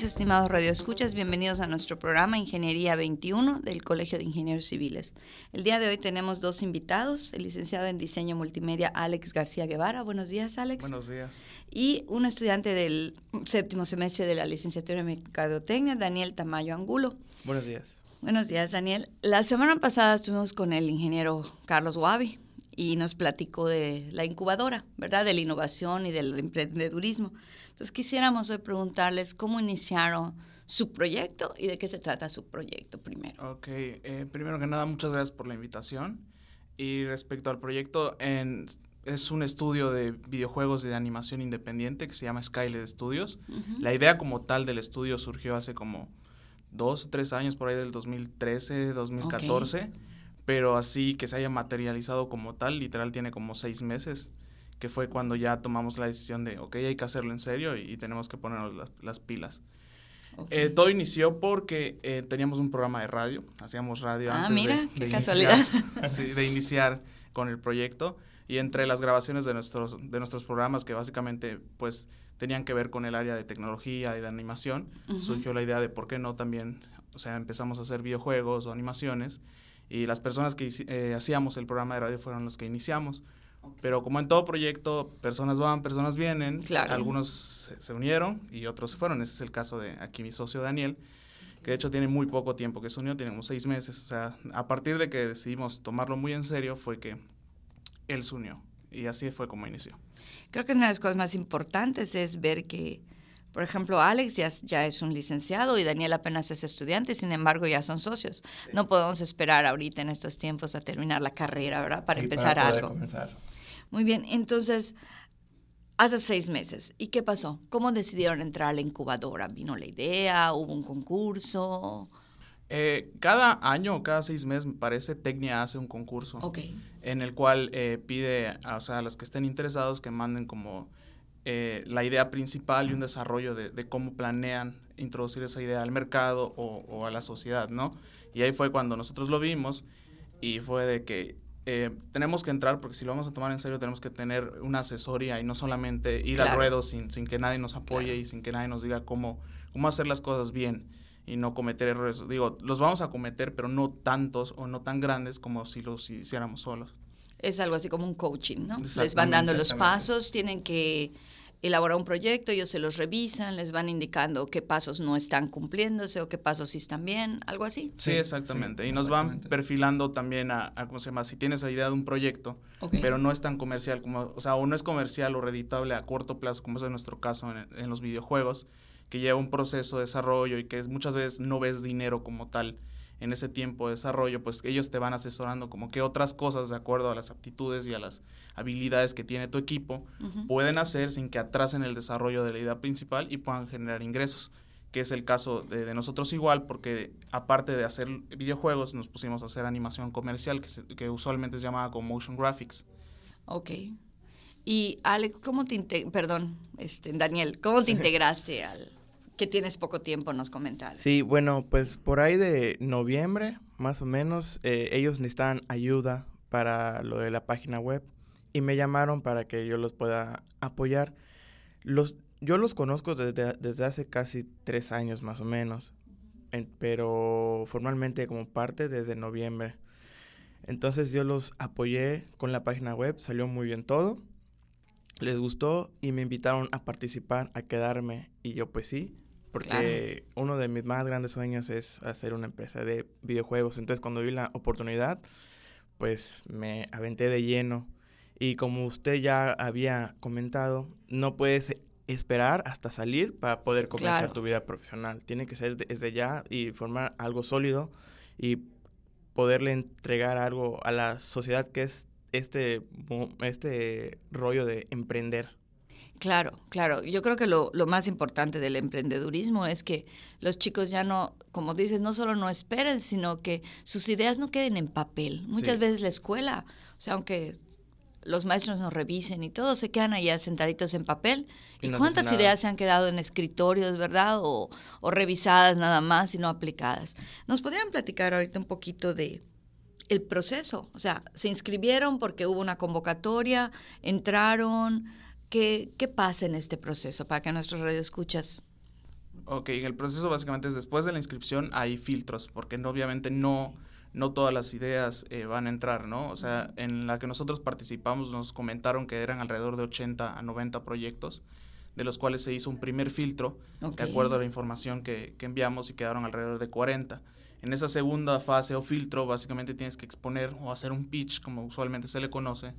Días, estimados radioescuchas. Bienvenidos a nuestro programa Ingeniería 21 del Colegio de Ingenieros Civiles. El día de hoy tenemos dos invitados, el licenciado en Diseño Multimedia Alex García Guevara. Buenos días, Alex. Buenos días. Y un estudiante del séptimo semestre de la licenciatura en Mercadotecnia, Daniel Tamayo Angulo. Buenos días. Buenos días, Daniel. La semana pasada estuvimos con el ingeniero Carlos Guavi y nos platicó de la incubadora, ¿verdad? De la innovación y del emprendedurismo. Entonces quisiéramos hoy preguntarles cómo iniciaron su proyecto y de qué se trata su proyecto primero. Ok, eh, primero que nada, muchas gracias por la invitación. Y respecto al proyecto, en, es un estudio de videojuegos de animación independiente que se llama Skylet Studios. La idea como tal del estudio surgió hace como dos o tres años, por ahí del 2013, 2014. Pero así que se haya materializado como tal, literal tiene como seis meses, que fue cuando ya tomamos la decisión de, ok, hay que hacerlo en serio y, tenemos que ponernos las, las pilas. Eh, todo inició porque eh, teníamos un programa de radio, hacíamos radio ah, antes mira, de, qué de casualidad. Iniciar, sí, de iniciar con el proyecto y entre las grabaciones de nuestros, de nuestros programas que básicamente pues tenían que ver con el área de tecnología y de animación, uh -huh. surgió la idea de por qué no también, o sea, empezamos a hacer videojuegos o animaciones y las personas que eh, hacíamos el programa de radio fueron los que iniciamos. Pero como en todo proyecto, personas van, personas vienen, claro. algunos se, unieron y otros se fueron. Ese es el caso de aquí mi socio Daniel, que de hecho tiene muy poco tiempo que se unió, tiene como seis meses. O sea, a partir de que decidimos tomarlo muy en serio fue que él se unió y así fue como inició. Creo que una de las cosas más importantes es ver que, por ejemplo, Alex ya, ya es un licenciado y Daniel apenas es estudiante, sin embargo ya son socios. Sí. No podemos esperar ahorita en estos tiempos a terminar la carrera, ¿verdad? Para sí, empezar para algo. Comenzar. Muy bien, entonces, hace seis meses, ¿y qué pasó? ¿Cómo decidieron entrar a la incubadora? ¿Vino la idea? ¿Hubo un concurso? Eh, cada año o cada seis meses, me parece, Tecnia hace un concurso. Okay. En el cual eh, pide a, o sea, a los que estén interesados que manden como eh, la idea principal y un desarrollo de, de, cómo planean introducir esa idea al mercado o, o, a la sociedad, ¿no? Y ahí fue cuando nosotros lo vimos y fue de que eh, tenemos que entrar porque si lo vamos a tomar en serio tenemos que tener una asesoría y no solamente ir claro. al ruedo sin, sin, que nadie nos apoye claro. y sin que nadie nos diga cómo, cómo hacer las cosas bien y no cometer errores. Digo, los vamos a cometer, pero no tantos o no tan grandes como si los hiciéramos solos. Es algo así como un coaching, ¿no? Les van dando los pasos, tienen que elaborar un proyecto, ellos se los revisan, les van indicando qué pasos no están cumpliéndose o qué pasos sí están bien, algo así. Sí, exactamente. Sí, y nos van perfilando también a, a, ¿cómo se llama? Si tienes la idea de un proyecto, okay. pero no es tan comercial como, o sea, o no es comercial o reditable a corto plazo, como es en nuestro caso en, en los videojuegos, que lleva un proceso de desarrollo y que muchas veces no ves dinero como tal en ese tiempo de desarrollo, pues ellos te van asesorando como que otras cosas de acuerdo a las aptitudes y a las habilidades que tiene tu equipo uh -huh. pueden hacer sin que atrasen el desarrollo de la idea principal y puedan generar ingresos, que es el caso de, de nosotros igual, porque aparte de hacer videojuegos nos pusimos a hacer animación comercial, que, se, que usualmente es llamada como motion graphics. Ok. Y Alex, ¿cómo te perdón, este, Daniel, cómo te integraste al que tienes poco tiempo, nos comentaste. Sí, bueno, pues por ahí de noviembre, más o menos, eh, ellos necesitan ayuda para lo de la página web y me llamaron para que yo los pueda apoyar. Los, yo los conozco desde, desde hace casi tres años más o menos, en, pero formalmente como parte desde noviembre. Entonces yo los apoyé con la página web, salió muy bien todo, les gustó y me invitaron a participar, a quedarme y yo pues sí, porque claro. uno de mis más grandes sueños es hacer una empresa de videojuegos. Entonces, cuando vi la oportunidad, pues me aventé de lleno. Y como usted ya había comentado, no puedes esperar hasta salir para poder comenzar claro. tu vida profesional. Tiene que ser desde ya y formar algo sólido y poderle entregar algo a la sociedad que es este, este rollo de emprender. Claro, claro. Yo creo que lo, lo, más importante del emprendedurismo es que los chicos ya no, como dices, no solo no esperen, sino que sus ideas no queden en papel. Muchas sí. veces la escuela, o sea, aunque los maestros nos revisen y todos se quedan allá sentaditos en papel. ¿Y, cuántas ideas se han quedado en escritorios, verdad? O, o, revisadas nada más y no aplicadas. ¿Nos podrían platicar ahorita un poquito de el proceso? O sea, se inscribieron porque hubo una convocatoria, entraron. ¿Qué, qué pasa en este proceso para que nuestros radioescuchas Ok, el proceso básicamente es después de la inscripción hay filtros, porque obviamente no, no todas las ideas eh, van a entrar, ¿no? O sea, en la que nosotros participamos nos comentaron que eran alrededor de 80 a 90 proyectos, de los cuales se hizo un primer filtro, de acuerdo a la información que, que, enviamos y quedaron alrededor de 40. En esa segunda fase o filtro, básicamente tienes que exponer o hacer un pitch, como usualmente se le conoce,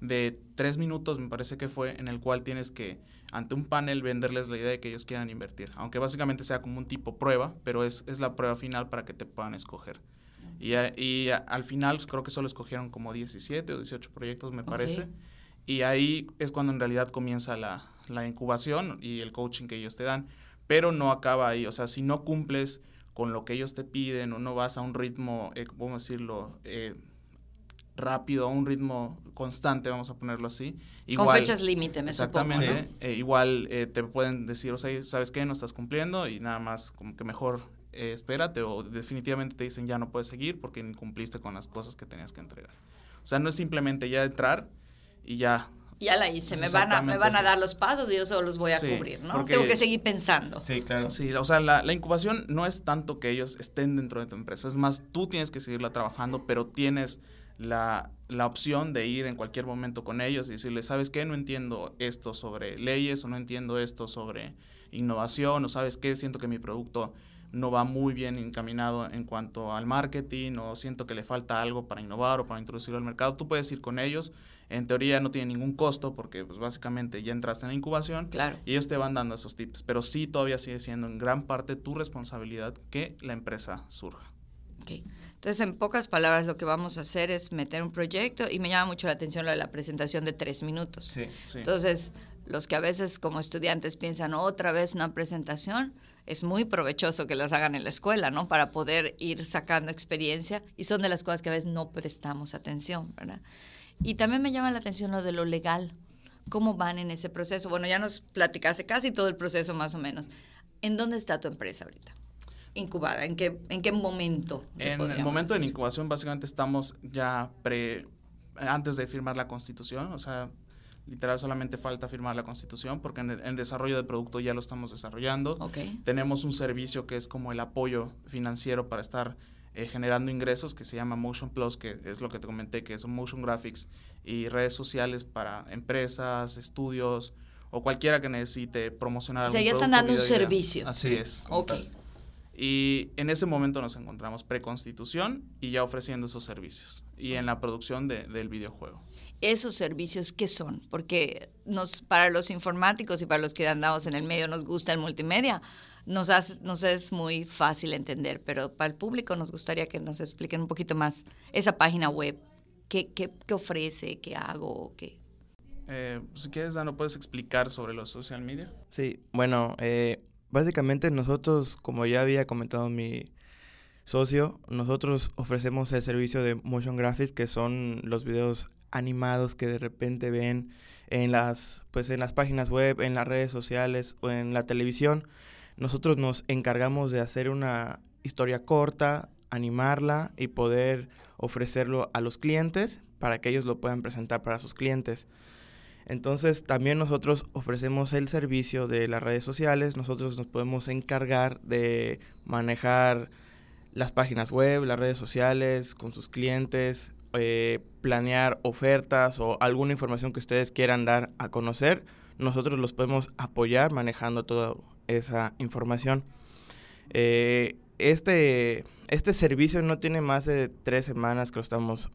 de tres minutos, me parece que fue, en el cual tienes que, ante un panel, venderles la idea de que ellos quieran invertir. Aunque básicamente sea como un tipo prueba, pero es, es la prueba final para que te puedan escoger. Y, y al final pues, creo que solo escogieron como 17 o 18 proyectos, me parece. Y ahí es cuando en realidad comienza la, la, incubación y el coaching que ellos te dan. Pero no acaba ahí. O sea, si no cumples con lo que ellos te piden o no vas a un ritmo, eh, vamos a decirlo, eh, rápido, a un ritmo constante, vamos a ponerlo así. Igual, con fechas límite, me exactamente, supongo. Exactamente. Eh, igual eh, te pueden decir, o sea, ¿sabes qué? No estás cumpliendo y nada más como que mejor eh, espérate o definitivamente te dicen ya no puedes seguir porque incumpliste con las cosas que tenías que entregar. O sea, no es simplemente ya entrar y ya. Ya la hice, me van, a, me van a dar los pasos y yo solo los voy a cubrir, ¿no? Tengo que seguir pensando. Sí, claro. Sí, o sea, la, la, incubación no es tanto que ellos estén dentro de tu empresa, es más, tú tienes que seguirla trabajando, pero tienes la, la, opción de ir en cualquier momento con ellos y decirles, ¿sabes qué? No entiendo esto sobre leyes o no entiendo esto sobre innovación o sabes qué? Siento que mi producto no va muy bien encaminado en cuanto al marketing o siento que le falta algo para innovar o para introducirlo al mercado, tú puedes ir con ellos. En teoría no tiene ningún costo porque pues básicamente ya entraste en la incubación claro. y ellos te van dando esos tips, pero sí todavía sigue siendo en gran parte tu responsabilidad que la empresa surja. Okay. Entonces, en pocas palabras, lo que vamos a hacer es meter un proyecto y me llama mucho la atención lo de la presentación de tres minutos. Sí, sí. Entonces, los que a veces como estudiantes piensan otra vez una presentación, es muy provechoso que las hagan en la escuela, ¿no? Para poder ir sacando experiencia y son de las cosas que a veces no prestamos atención, ¿verdad? Y también me llama la atención lo de lo legal. ¿Cómo van en ese proceso? Bueno, ya nos platicaste casi todo el proceso más o menos. ¿En dónde está tu empresa ahorita? incubada? ¿En qué, en qué momento? En el momento de la incubación básicamente estamos ya pre, antes de firmar la constitución, o sea, literal solamente falta firmar la constitución porque en desarrollo de producto ya lo estamos desarrollando. Tenemos un servicio que es como el apoyo financiero para estar eh, generando ingresos que se llama Motion Plus, que es lo que te comenté, que son motion graphics y redes sociales para empresas, estudios o cualquiera que necesite promocionar. O sea, ya están dando un servicio. Así es. Ok. Y en ese momento nos encontramos preconstitución y ya ofreciendo esos servicios y en la producción de, del videojuego. ¿Esos servicios qué son? Porque nos, para los informáticos y para los que andamos en el medio nos gusta el multimedia, nos, hace, nos es muy fácil entender, pero para el público nos gustaría que nos expliquen un poquito más esa página web. ¿Qué, qué, qué ofrece? ¿Qué hago? ¿Qué? Eh, si quieres, Dano, ¿puedes explicar sobre los social media? Sí, bueno, eh, Básicamente nosotros, como ya había comentado mi socio, nosotros ofrecemos el servicio de motion graphics, que son los videos animados que de repente ven en las, pues en las páginas web, en las redes sociales o en la televisión. Nosotros nos encargamos de hacer una historia corta, animarla y poder ofrecerlo a los clientes para que ellos lo puedan presentar para sus clientes. Entonces también nosotros ofrecemos el servicio de las redes sociales, nosotros nos podemos encargar de manejar las páginas web, las redes sociales con sus clientes, eh, planear ofertas o alguna información que ustedes quieran dar a conocer, nosotros los podemos apoyar manejando toda esa información. Eh, este, este servicio no tiene más de tres semanas que lo estamos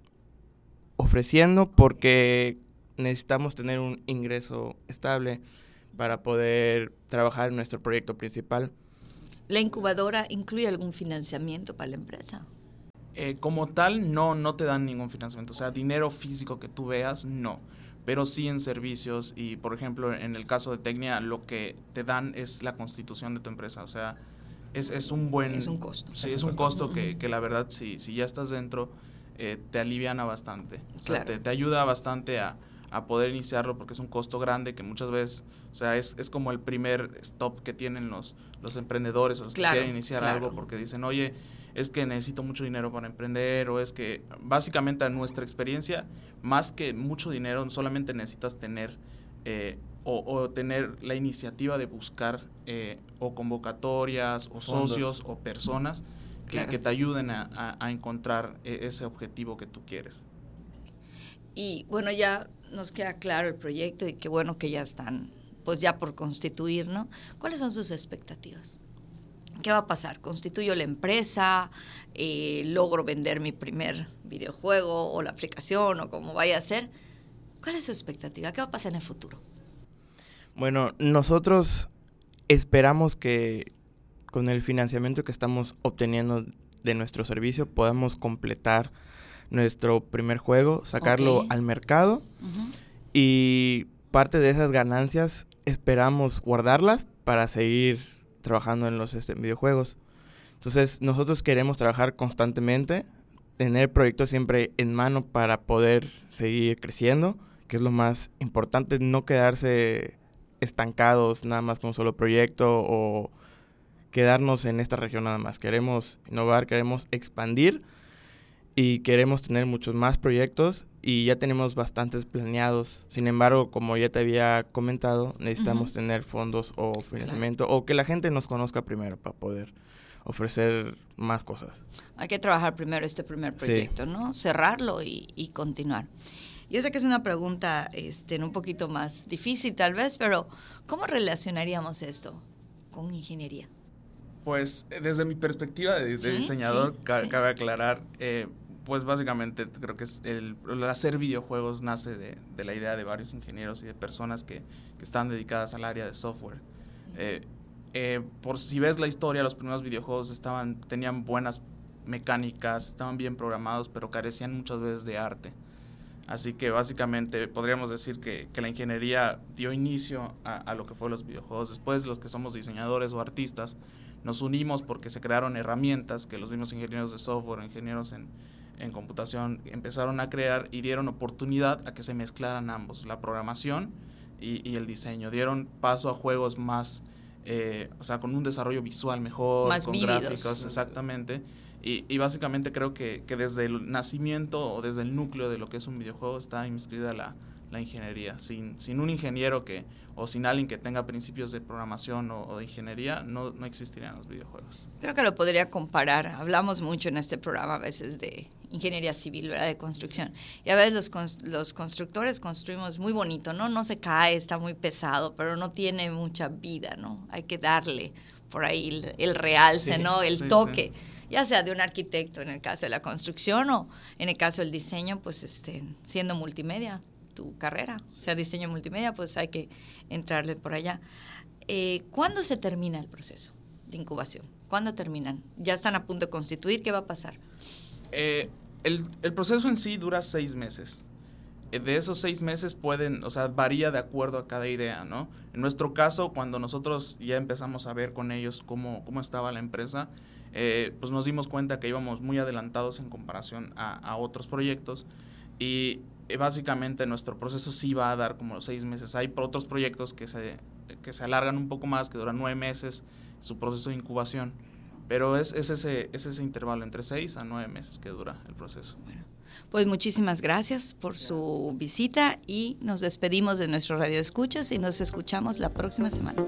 ofreciendo porque necesitamos tener un ingreso estable para poder trabajar en nuestro proyecto principal. ¿La incubadora incluye algún financiamiento para la empresa? Eh, como tal, no, no te dan ningún financiamiento. O sea, dinero físico que tú veas, no. Pero sí en servicios y, por ejemplo, en el caso de Tecnia, lo que te dan es la constitución de tu empresa. O sea, es, es un buen... Es un costo. Sí, es, un costo, que, que, la verdad, si, si ya estás dentro, eh, te aliviana bastante. O sea, te, te ayuda bastante a a poder iniciarlo porque es un costo grande que muchas veces, o sea, es, es como el primer stop que tienen los, los emprendedores o los que quieren iniciar algo porque dicen, oye, es que necesito mucho dinero para emprender o es que básicamente a nuestra experiencia, más que mucho dinero, solamente necesitas tener eh, o, tener la iniciativa de buscar eh, o convocatorias o socios o personas que, te ayuden a, a encontrar e, ese objetivo que tú quieres. Y bueno, ya nos queda claro el proyecto y qué bueno que ya están, pues ya por constituir, ¿no? ¿Cuáles son sus expectativas? ¿Qué va a pasar? ¿Constituyo la empresa? Eh, ¿Logro vender mi primer videojuego o la aplicación o como vaya a ser? ¿Cuál es su expectativa? ¿Qué va a pasar en el futuro? Bueno, nosotros esperamos que con el financiamiento que estamos obteniendo de nuestro servicio podamos completar nuestro primer juego, sacarlo al mercado y parte de esas ganancias esperamos guardarlas para seguir trabajando en los este, videojuegos. Entonces nosotros queremos trabajar constantemente, tener proyectos siempre en mano para poder seguir creciendo, que es lo más importante, no quedarse estancados nada más con un solo proyecto o quedarnos en esta región nada más. Queremos innovar, queremos expandir y queremos tener muchos más proyectos y ya tenemos bastantes planeados. Sin embargo, como ya te había comentado, necesitamos tener fondos o financiamiento o que la gente nos conozca primero para poder ofrecer más cosas. Hay que trabajar primero este primer proyecto, ¿no? Cerrarlo y, y, continuar. Yo sé que es una pregunta este, un poquito más difícil tal vez, pero ¿cómo relacionaríamos esto con ingeniería? Pues desde mi perspectiva de, diseñador, cabe aclarar, eh, pues básicamente creo que es el, hacer videojuegos nace de, la idea de varios ingenieros y de personas que, están dedicadas al área de software. Eh, eh, por si ves la historia, los primeros videojuegos estaban, tenían buenas mecánicas, estaban bien programados, pero carecían muchas veces de arte. Así que básicamente podríamos decir que, la ingeniería dio inicio a, a, lo que fue los videojuegos. Después los que somos diseñadores o artistas nos unimos porque se crearon herramientas que los mismos ingenieros de software, ingenieros en, en computación empezaron a crear y dieron oportunidad a que se mezclaran ambos, la programación y, el diseño. Dieron paso a juegos más, eh, o sea, con un desarrollo visual mejor, con gráficos, exactamente. Y, básicamente creo que, que, desde el nacimiento o desde el núcleo de lo que es un videojuego está inscrita la, la ingeniería. Sin, sin un ingeniero que, o sin alguien que tenga principios de programación o, de ingeniería, no, no existirían los videojuegos. Creo que lo podría comparar. Hablamos mucho en este programa a veces de ingeniería civil, ¿verdad? De construcción. Y a veces los, los constructores construimos muy bonito, ¿no? No se cae, está muy pesado, pero no tiene mucha vida, ¿no? Hay que darle por ahí el, realce, ¿no? El toque. ya sea de un arquitecto en el caso de la construcción o en el caso del diseño, pues este, siendo multimedia, tu carrera, sea diseño multimedia, pues hay que entrarle por allá. Eh, ¿Cuándo se termina el proceso de incubación? ¿Cuándo terminan? ¿Ya están a punto de constituir? ¿Qué va a pasar? Eh, el, proceso en sí dura seis meses. Eh, de esos seis meses pueden, o sea, varía de acuerdo a cada idea, ¿no? En nuestro caso, cuando nosotros ya empezamos a ver con ellos cómo, cómo estaba la empresa, pues nos dimos cuenta que íbamos muy adelantados en comparación a, a otros proyectos y eh, básicamente nuestro proceso sí va a dar como seis meses. Hay otros proyectos que se, que se alargan un poco más, que duran nueve meses, su proceso de incubación. Pero es, es, ese, es ese intervalo entre seis a nueve meses que dura el proceso. Bueno, pues muchísimas gracias por su visita y nos despedimos de nuestro Radio Escuchas y nos escuchamos la próxima semana.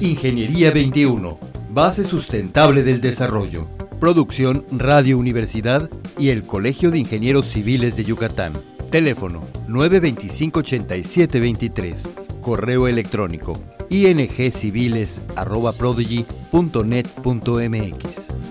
Ingeniería 21, base sustentable del desarrollo. Producción Radio Universidad y el Colegio de Ingenieros Civiles de Yucatán. Teléfono 925-8723. Correo electrónico ingciviles.prodigy.net.mx.